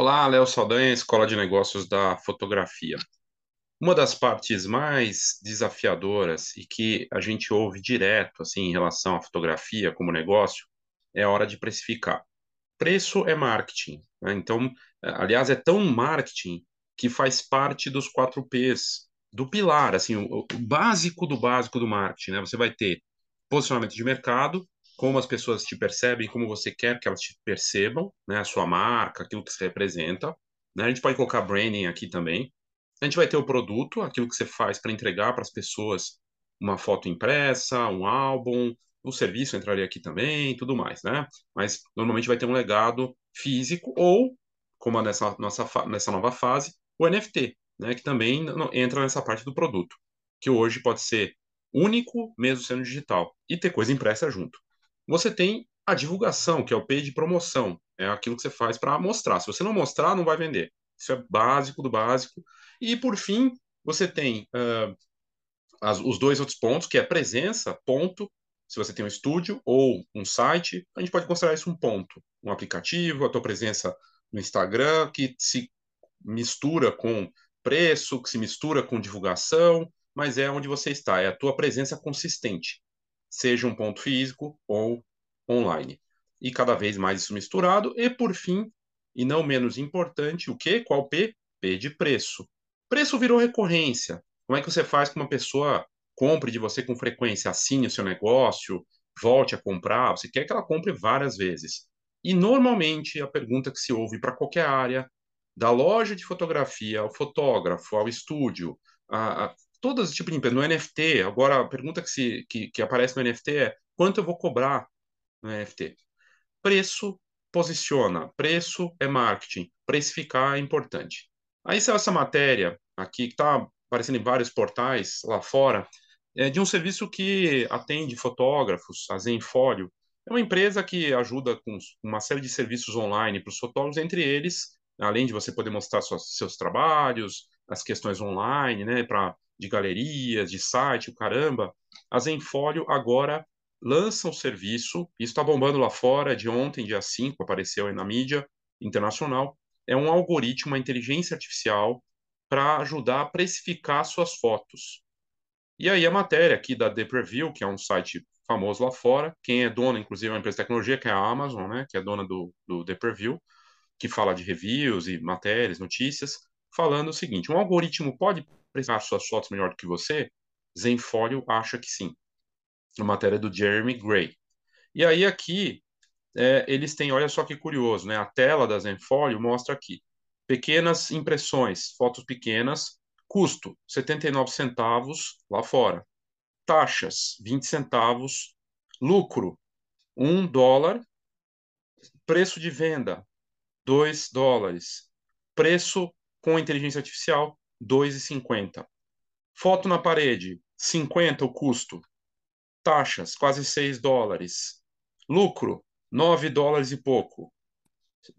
Olá, Léo Saldanha, Escola de Negócios da Fotografia. Uma das partes mais desafiadoras e que a gente ouve direto assim em relação à fotografia como negócio é a hora de precificar. Preço é marketing, né? Então, aliás, é tão marketing que faz parte dos quatro P's, do pilar, assim, o, o básico do básico do marketing, né? Você vai ter posicionamento de mercado, como as pessoas te percebem, como você quer que elas te percebam, né? A sua marca, aquilo que você representa. Né? A gente pode colocar branding aqui também. A gente vai ter o produto, aquilo que você faz para entregar para as pessoas uma foto impressa, um álbum, o serviço entraria aqui também, tudo mais, né? Mas normalmente vai ter um legado físico ou, como nessa nossa nessa nova fase, o NFT, né? Que também entra nessa parte do produto, que hoje pode ser único, mesmo sendo digital, e ter coisa impressa junto. Você tem a divulgação, que é o P de promoção, é aquilo que você faz para mostrar. Se você não mostrar, não vai vender. Isso é básico do básico. E por fim, você tem uh, as, os dois outros pontos, que é presença, ponto. Se você tem um estúdio ou um site, a gente pode considerar isso um ponto. Um aplicativo, a tua presença no Instagram, que se mistura com preço, que se mistura com divulgação, mas é onde você está, é a tua presença consistente, seja um ponto físico ou online. E cada vez mais isso misturado. E por fim, e não menos importante, o que? Qual P? P de preço. Preço virou recorrência. Como é que você faz com uma pessoa compre de você com frequência, assine o seu negócio, volte a comprar? Você quer que ela compre várias vezes. E normalmente a pergunta que se ouve para qualquer área, da loja de fotografia ao fotógrafo, ao estúdio, a, a todo esse tipo de empresa, no NFT, agora a pergunta que, se, que, que aparece no NFT é quanto eu vou cobrar no NFT? Preço posiciona, preço é marketing, precificar é importante. Aí saiu essa matéria aqui, que está aparecendo em vários portais lá fora, é de um serviço que atende fotógrafos, a Zenfolio. É uma empresa que ajuda com uma série de serviços online para os fotógrafos, entre eles, além de você poder mostrar suas, seus trabalhos, as questões online, né, para de galerias, de site, o caramba, a Zenfolio agora lança o serviço, isso está bombando lá fora, de ontem, dia 5, apareceu aí na mídia internacional, é um algoritmo, uma inteligência artificial para ajudar a precificar suas fotos. E aí a matéria aqui da The Preview, que é um site famoso lá fora, quem é dona, inclusive, é uma empresa de tecnologia, que é a Amazon, né, que é dona do, do The Preview, que fala de reviews e matérias, notícias, falando o seguinte, um algoritmo pode precificar suas fotos melhor do que você? Zenfolio acha que sim a matéria do Jeremy Gray. E aí aqui é, eles têm, olha só que curioso, né? A tela da Zenfolio mostra aqui pequenas impressões, fotos pequenas, custo 79 centavos lá fora, taxas 20 centavos, lucro 1 dólar, preço de venda 2 dólares, preço com inteligência artificial 2,50. Foto na parede 50 o custo, Taxas, quase 6 dólares. Lucro, 9 dólares e pouco.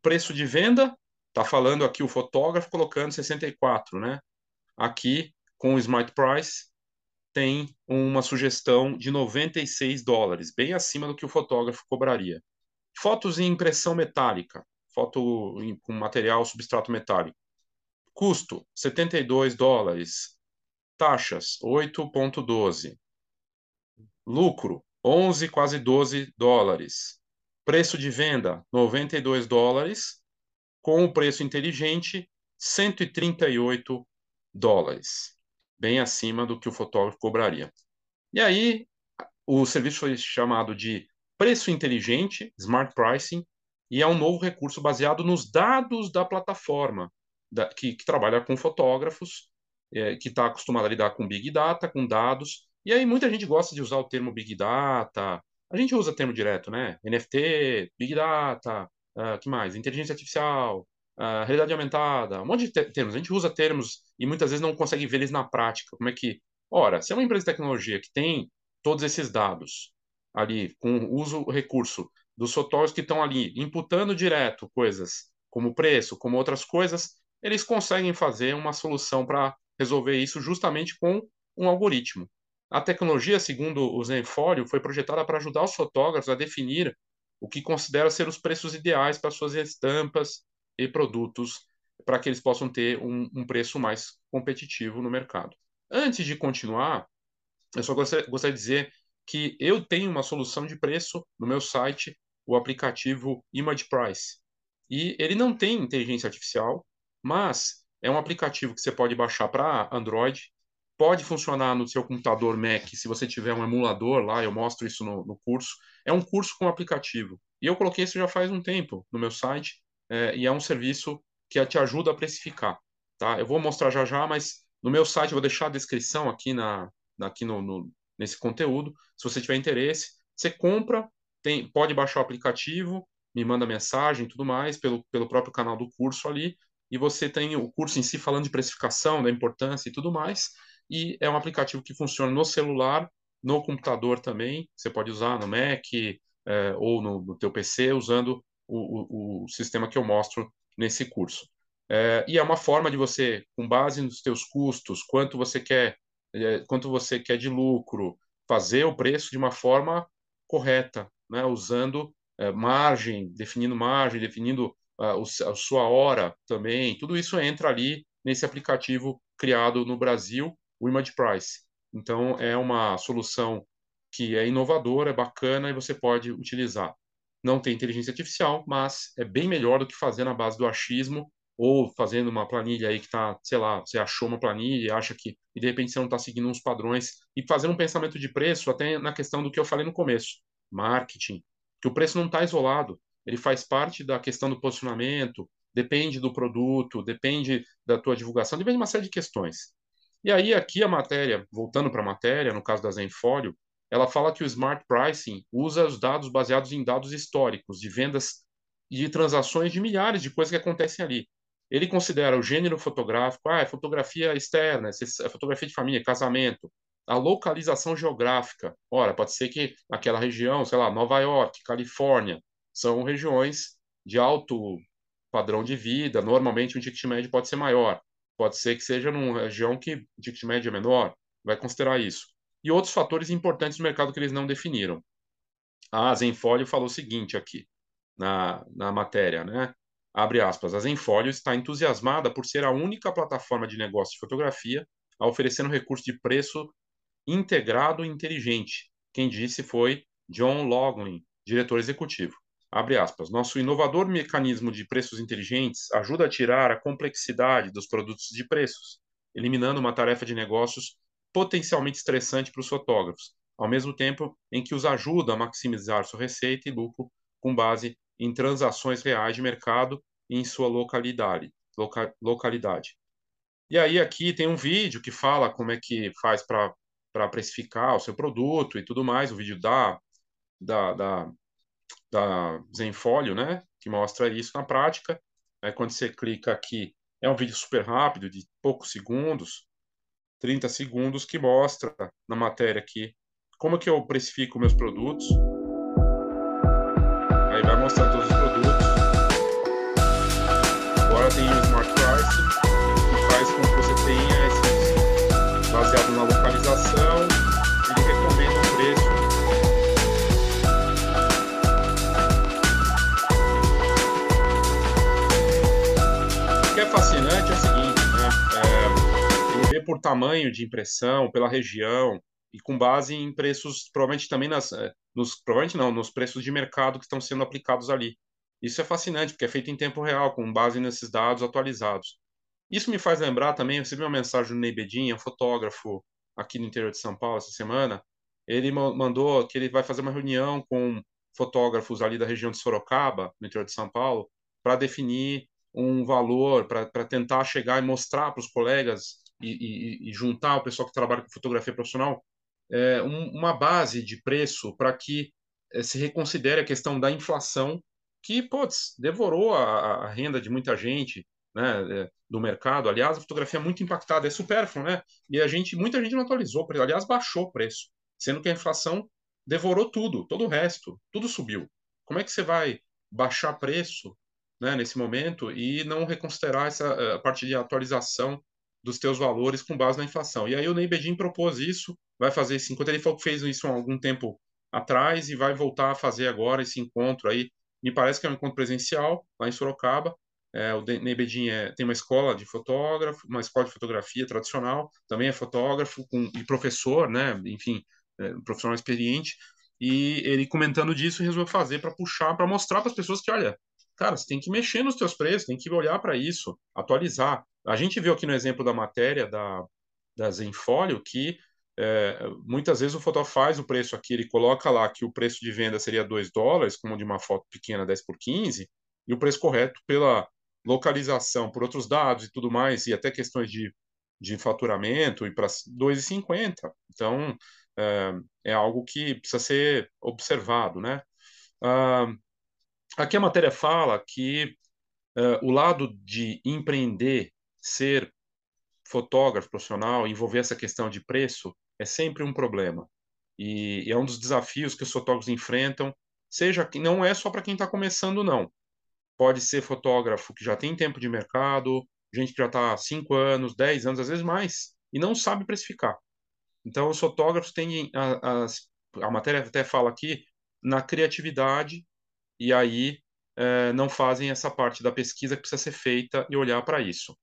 Preço de venda, está falando aqui o fotógrafo colocando 64, né? Aqui, com o Smart Price, tem uma sugestão de 96 dólares, bem acima do que o fotógrafo cobraria. Fotos em impressão metálica, foto com material substrato metálico. Custo, 72 dólares. Taxas, 8,12. Lucro, 11, quase 12 dólares. Preço de venda, 92 dólares. Com o preço inteligente, 138 dólares. Bem acima do que o fotógrafo cobraria. E aí, o serviço foi chamado de preço inteligente, smart pricing, e é um novo recurso baseado nos dados da plataforma, da, que, que, trabalha com fotógrafos, é, que está acostumado a lidar com big data, com dados, e aí muita gente gosta de usar o termo Big Data. A gente usa termo direto, né? NFT, Big Data, uh, que mais? Inteligência artificial, uh, realidade aumentada, um monte de termos. A gente usa termos e muitas vezes não consegue ver eles na prática. Como é que... Ora, se é uma empresa de tecnologia que tem todos esses dados ali, com uso recurso dos fotógrafos que estão ali, imputando direto coisas como preço, como outras coisas, eles conseguem fazer uma solução para resolver isso justamente com um algoritmo. A tecnologia, segundo o Zenfolio, foi projetada para ajudar os fotógrafos a definir o que considera ser os preços ideais para suas estampas e produtos para que eles possam ter um, um, preço mais competitivo no mercado. Antes de continuar, eu só gostaria, gostaria de dizer que eu tenho uma solução de preço no meu site, o aplicativo Image Price. E ele não tem inteligência artificial, mas é um aplicativo que você pode baixar para Android, pode funcionar no seu computador Mac se você tiver um emulador lá, eu mostro isso no, no curso. É um curso com aplicativo. E eu coloquei isso já faz um tempo no meu site, é, e é um serviço que te ajuda a precificar. Tá? Eu vou mostrar já já, mas no meu site eu vou deixar a descrição aqui, na, aqui no, no nesse conteúdo. Se você tiver interesse, você compra, tem, pode baixar o aplicativo, me manda mensagem e tudo mais pelo, pelo próprio canal do curso ali, e você tem o curso em si falando de precificação, da importância e tudo mais, e é um aplicativo que funciona no celular, no computador também, você pode usar no Mac é, ou no, no teu PC, usando o, o, o, sistema que eu mostro nesse curso. É, e é uma forma de você, com base nos teus custos, quanto você quer, é, quanto você quer de lucro, fazer o preço de uma forma correta, né, usando é, margem, definindo margem, definindo a, sua hora também. Tudo isso entra ali nesse aplicativo criado no Brasil, o Image Price. Então, é uma solução que é inovadora, é bacana e você pode utilizar. Não tem inteligência artificial, mas é bem melhor do que fazer na base do achismo ou fazendo uma planilha aí que está, sei lá, você achou uma planilha e acha que, e de repente você não está seguindo uns padrões, e fazendo um pensamento de preço até na questão do que eu falei no começo, marketing, que o preço não está isolado, ele faz parte da questão do posicionamento, depende do produto, depende da tua divulgação, depende de uma série de questões. E aí aqui a matéria, voltando para a matéria, no caso da Zenfolio, ela fala que o Smart Pricing usa os dados baseados em dados históricos de vendas e de transações de milhares de coisas que acontecem ali. Ele considera o gênero fotográfico, ah, é fotografia externa, é fotografia de família, casamento, a localização geográfica. Ora, pode ser que aquela região, sei lá, Nova York, Califórnia, são regiões de alto padrão de vida. Normalmente o ticket médio pode ser maior. Pode ser que seja numa região que o ticket médio é menor. Vai considerar isso. E outros fatores importantes no mercado que eles não definiram. A Zenfolio falou o seguinte aqui na, na matéria, né? Abre aspas. A Zenfolio está entusiasmada por ser a única plataforma de negócio de fotografia a oferecer um recurso de preço integrado e inteligente. Quem disse foi John Loughlin, diretor executivo. Abre aspas. Nosso inovador mecanismo de preços inteligentes ajuda a tirar a complexidade dos produtos de preços, eliminando uma tarefa de negócios potencialmente estressante para os fotógrafos, ao mesmo tempo em que os ajuda a maximizar sua receita e lucro com base em transações reais de mercado e em sua localidade. Loca localidade. E aí aqui tem um vídeo que fala como é que faz para precificar o seu produto e tudo mais, o vídeo da, da, da, da Zenfolio, né, que mostra isso na prática. Aí, quando você clica aqui, é um vídeo super rápido, de poucos segundos, 30 segundos, que mostra na matéria aqui como que eu precifico meus produtos. Aí vai mostrar todos os produtos. Agora tem o Smart Price, que faz com que você tenha esses, baseado na localização, por tamanho de impressão, pela região, e com base em preços, provavelmente também nas, é, nos, provavelmente não, nos preços de mercado que estão sendo aplicados ali. Isso é fascinante, porque é feito em tempo real, com base nesses dados atualizados. Isso me faz lembrar também, eu recebi uma mensagem do Ney Bedin, um fotógrafo aqui no interior de São Paulo essa semana, ele mandou que ele vai fazer uma reunião com fotógrafos ali da região de Sorocaba, no interior de São Paulo, para definir um valor, para tentar chegar e mostrar para os colegas e, e, e, juntar o pessoal que trabalha com fotografia profissional é, um, uma base de preço para que é, se reconsidere a questão da inflação, que, putz, devorou a, a renda de muita gente, né, é, do mercado. Aliás, a fotografia é muito impactada, é supérfluo, né? E a gente, muita gente não atualizou, aliás, baixou o preço, sendo que a inflação devorou tudo, todo o resto, tudo subiu. Como é que você vai baixar preço, né, nesse momento e não reconsiderar essa eh, a parte de atualização dos teus valores com base na inflação? E aí o Ney Bedin propôs isso, vai fazer isso, enquanto ele falou que fez isso há algum tempo atrás e vai voltar a fazer agora esse encontro aí. Me parece que é um encontro presencial lá em Sorocaba É, o Ney Bedin é, tem uma escola de fotógrafo, uma escola de fotografia tradicional, também é fotógrafo com, e professor, né? Enfim, é, um profissional experiente. E ele comentando disso resolveu fazer para puxar, para mostrar para as pessoas que, olha, cara, você tem que mexer nos teus preços, tem que olhar para isso, atualizar. A gente viu aqui no exemplo da matéria da, da Zenfolio que é, muitas vezes o fotógrafo faz o preço aqui, ele coloca lá que o preço de venda seria 2 dólares, como de uma foto pequena 10 por 15, e o preço correto pela localização, por outros dados e tudo mais, e até questões de, de faturamento, e para 2,50. Então, é, é, algo que precisa ser observado, né? Ah, aqui a matéria fala que uh, o lado de empreender, ser fotógrafo profissional, envolver essa questão de preço, é sempre um problema. E, e é um dos desafios que os fotógrafos enfrentam, seja que não é só para quem está começando, não. Pode ser fotógrafo que já tem tempo de mercado, gente que já está há 5 anos, 10 anos, às vezes mais, e não sabe precificar. Então, os fotógrafos têm a, a, a matéria até fala aqui na criatividade e aí é, não fazem essa parte da pesquisa que precisa ser feita e olhar para isso.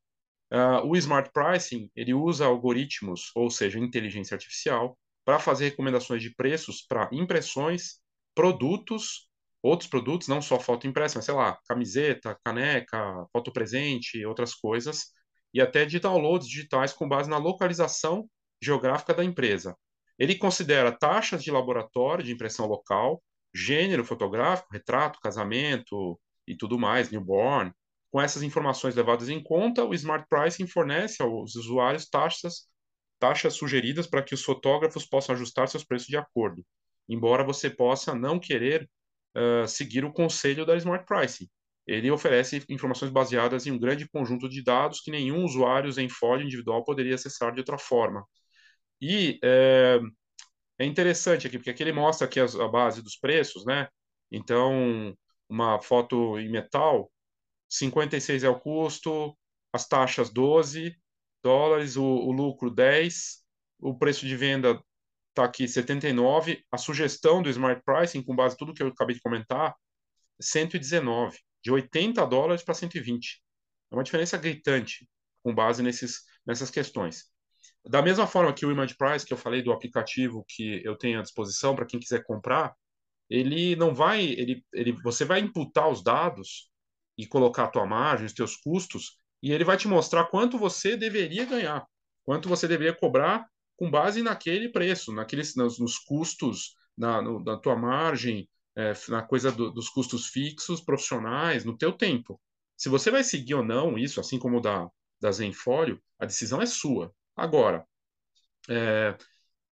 Uh, o Smart Pricing ele usa algoritmos, ou seja, inteligência artificial, para fazer recomendações de preços para impressões, produtos, outros produtos, não só foto impressa, mas sei lá, camiseta, caneca, foto presente, outras coisas, e até de downloads digitais com base na localização geográfica da empresa. Ele considera taxas de laboratório de impressão local, gênero fotográfico, retrato, casamento e tudo mais, newborn. Com essas informações levadas em conta, o Smart Pricing fornece aos usuários taxas, taxas sugeridas para que os fotógrafos possam ajustar seus preços de acordo, embora você possa não querer uh, seguir o conselho da Smart Pricing. Ele oferece informações baseadas em um grande conjunto de dados que nenhum usuário em folha individual poderia acessar de outra forma. E é, interessante aqui, porque aqui ele mostra aqui a, a base dos preços, né? Então, uma foto em metal, 56 é o custo, as taxas 12 dólares, o, o lucro 10, o preço de venda está aqui 79, a sugestão do Smart Pricing, com base em tudo que eu acabei de comentar, 119, de 80 dólares para 120. É uma diferença gritante com base nesses, nessas questões. Da mesma forma que o Image Price, que eu falei do aplicativo que eu tenho à disposição para quem quiser comprar, ele não vai, ele, ele, você vai imputar os dados e colocar a tua margem, os teus custos, e ele vai te mostrar quanto você deveria ganhar, quanto você deveria cobrar com base naquele preço, naqueles, nos, nos custos, na, na tua margem, é, na coisa do, dos custos fixos, profissionais, no teu tempo. Se você vai seguir ou não isso, assim como da, da Zenfólio, a decisão é sua. Agora, é,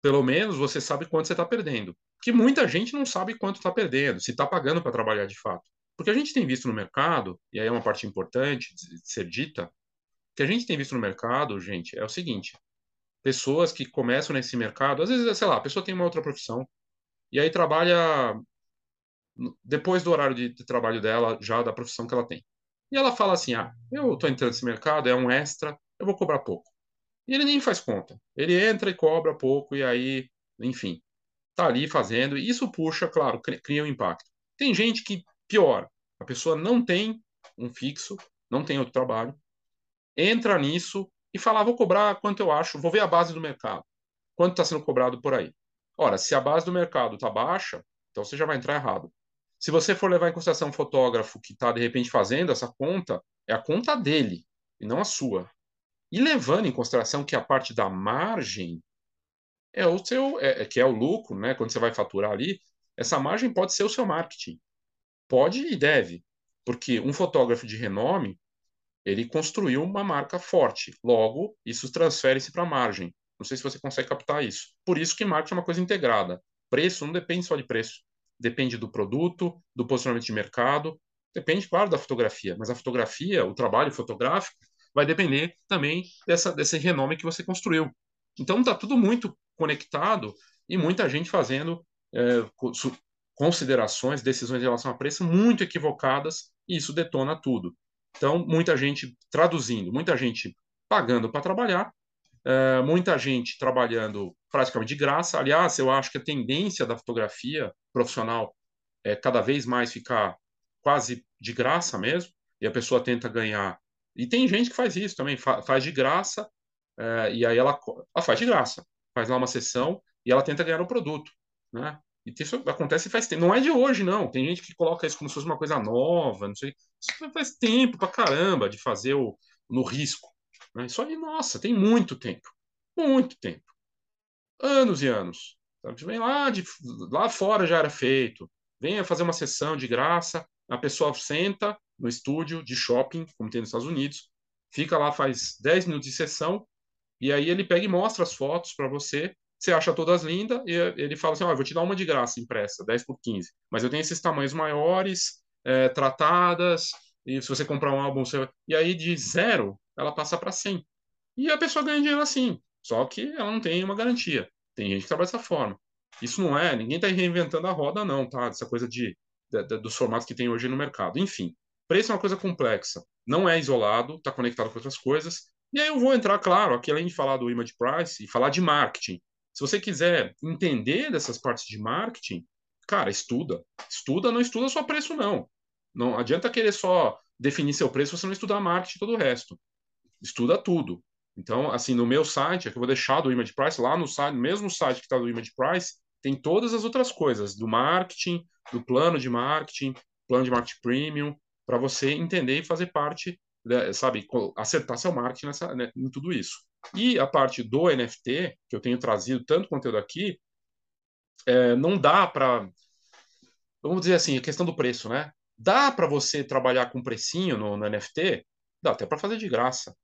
pelo menos você sabe quanto você está perdendo. Que muita gente não sabe quanto está perdendo, se está pagando para trabalhar de fato. Porque a gente tem visto no mercado, e aí é uma parte importante de ser dita, que a gente tem visto no mercado, gente, é o seguinte: pessoas que começam nesse mercado, às vezes, sei lá, a pessoa tem uma outra profissão, e aí trabalha depois do horário de, de trabalho dela, já da profissão que ela tem. E ela fala assim: ah, eu estou entrando nesse mercado, é um extra, eu vou cobrar pouco. E ele nem faz conta. Ele entra e cobra pouco, e aí, enfim, tá ali fazendo. E isso puxa, claro, cria um impacto. Tem gente que piora. A pessoa não tem um fixo, não tem outro trabalho, entra nisso e fala: ah, vou cobrar quanto eu acho, vou ver a base do mercado. Quanto está sendo cobrado por aí? Ora, se a base do mercado está baixa, então você já vai entrar errado. Se você for levar em consideração um fotógrafo que está, de repente, fazendo essa conta, é a conta dele e não a sua. E levando em consideração que a parte da margem é o seu, é, é, que é o lucro, né? Quando você vai faturar ali, essa margem pode ser o seu marketing. Pode e deve, porque um fotógrafo de renome, ele construiu uma marca forte. Logo, isso transfere-se para a margem. Não sei se você consegue captar isso. Por isso que marketing é uma coisa integrada. Preço não depende só de preço. Depende do produto, do posicionamento de mercado, depende, claro, da fotografia. Mas a fotografia, o trabalho fotográfico, vai depender também dessa, desse renome que você construiu. Então está tudo muito conectado e muita gente fazendo é, considerações, decisões em relação a preço muito equivocadas e isso detona tudo. Então, muita gente traduzindo, muita gente pagando para trabalhar, é, muita gente trabalhando praticamente de graça. Aliás, eu acho que a tendência da fotografia profissional é cada vez mais ficar quase de graça mesmo. e a pessoa tenta ganhar. E tem gente que faz isso também, fa faz de graça, é, e aí ela, ela faz de graça, faz lá uma sessão e ela tenta ganhar o produto, né? E isso acontece faz tempo. Não é de hoje, não. Tem gente que coloca isso como se fosse uma coisa nova, não sei. Isso faz tempo pra caramba de fazer o, no risco. Né? Isso aí, nossa, tem muito tempo. Muito tempo. Anos e anos. Vem lá, de, lá fora já era feito. Venha fazer uma sessão de graça. A pessoa senta no estúdio de shopping, como tem nos Estados Unidos, fica lá, faz 10 minutos de sessão, e aí ele pega e mostra as fotos para você. Você acha todas lindas, e ele fala assim: vou te dar uma de graça impressa, 10 por 15. Mas eu tenho esses tamanhos maiores, é, tratadas, e se você comprar um álbum, você... e aí de zero, ela passa para 100. E a pessoa ganha dinheiro assim. Só que ela não tem uma garantia. Tem gente que trabalha dessa forma. Isso não é, ninguém está reinventando a roda, não, tá? Essa coisa de, de, de, dos formatos que tem hoje no mercado. Enfim, preço é uma coisa complexa. Não é isolado, está conectado com outras coisas. E aí eu vou entrar, claro, aqui além de falar do image price e falar de marketing. Se você quiser entender dessas partes de marketing, cara, estuda. Estuda, não estuda só preço, não. Não adianta querer só definir seu preço se você não estudar marketing e todo o resto. Estuda tudo. Então, assim, no meu site, aqui eu vou deixar do Image Price, lá no site, mesmo site que está do Image Price, tem todas as outras coisas, do marketing, do plano de marketing, plano de marketing premium, para você entender e fazer parte, sabe, acertar seu marketing nessa, né, em tudo isso. E a parte do NFT, que eu tenho trazido tanto conteúdo aqui, é, não dá para. Vamos dizer assim, a questão do preço, né? Dá para você trabalhar com precinho no, no NFT? Dá até para fazer de graça.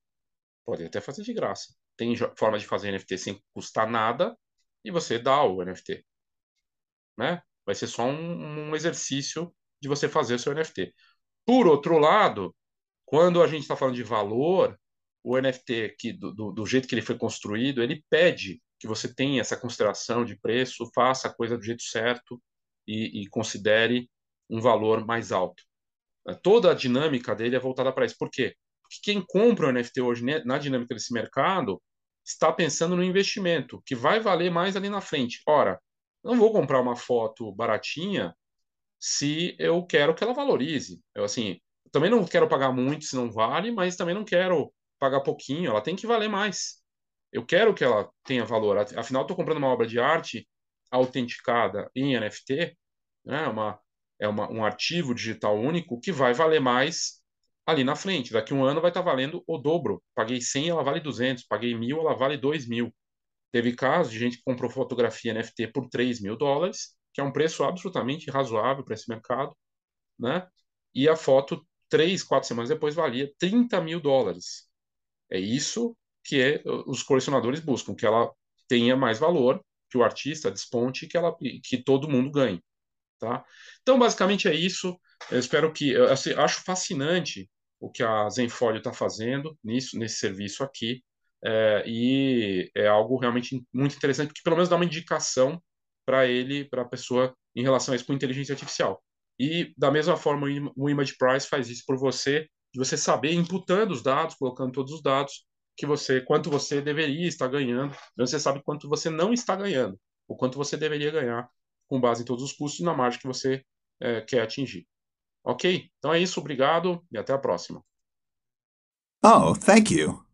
Pode até fazer de graça. Tem forma de fazer NFT sem custar nada e você dá o NFT. Né? Vai ser só um, um exercício de você fazer o seu NFT. Por outro lado, quando a gente está falando de valor, o NFT, que, do, do, jeito que ele foi construído, ele pede que você tenha essa consideração de preço, faça a coisa do jeito certo e, e considere um valor mais alto. Toda a dinâmica dele é voltada para isso. Por quê? que quem compra o NFT hoje né, na dinâmica desse mercado está pensando no investimento, que vai valer mais ali na frente. Ora, não vou comprar uma foto baratinha se eu quero que ela valorize. Eu assim, também não quero pagar muito se não vale, mas também não quero pagar pouquinho, ela tem que valer mais. Eu quero que ela tenha valor. Afinal, estou comprando uma obra de arte autenticada em NFT, né? uma, é uma, um arquivo digital único que vai valer mais ali na frente. Daqui um ano vai estar valendo o dobro. Paguei 100, ela vale 200. Paguei mil, ela vale 2 mil. Teve casos de gente que comprou fotografia NFT por 3 mil dólares, que é um preço absolutamente razoável para esse mercado, né? E a foto, três, quatro semanas depois, valia 30 mil dólares. É isso que é, os colecionadores buscam, que ela tenha mais valor, que o artista desponte, que, ela, que todo mundo ganhe. Tá? Então, basicamente é isso. Eu espero que. Assim, acho fascinante o que a Zenfolio está fazendo nisso, nesse serviço aqui. É, e é algo realmente muito interessante, porque pelo menos dá uma indicação para ele, para a pessoa, em relação a isso com inteligência artificial. E da mesma forma, o Image Price faz isso por você, de você saber, imputando os dados, colocando todos os dados, que você, quanto você deveria estar ganhando, então você sabe quanto você não está ganhando, o quanto você deveria ganhar com base em todos os custos e na margem que você é, quer atingir. Ok? Então é isso, obrigado e até a próxima. Oh, thank you.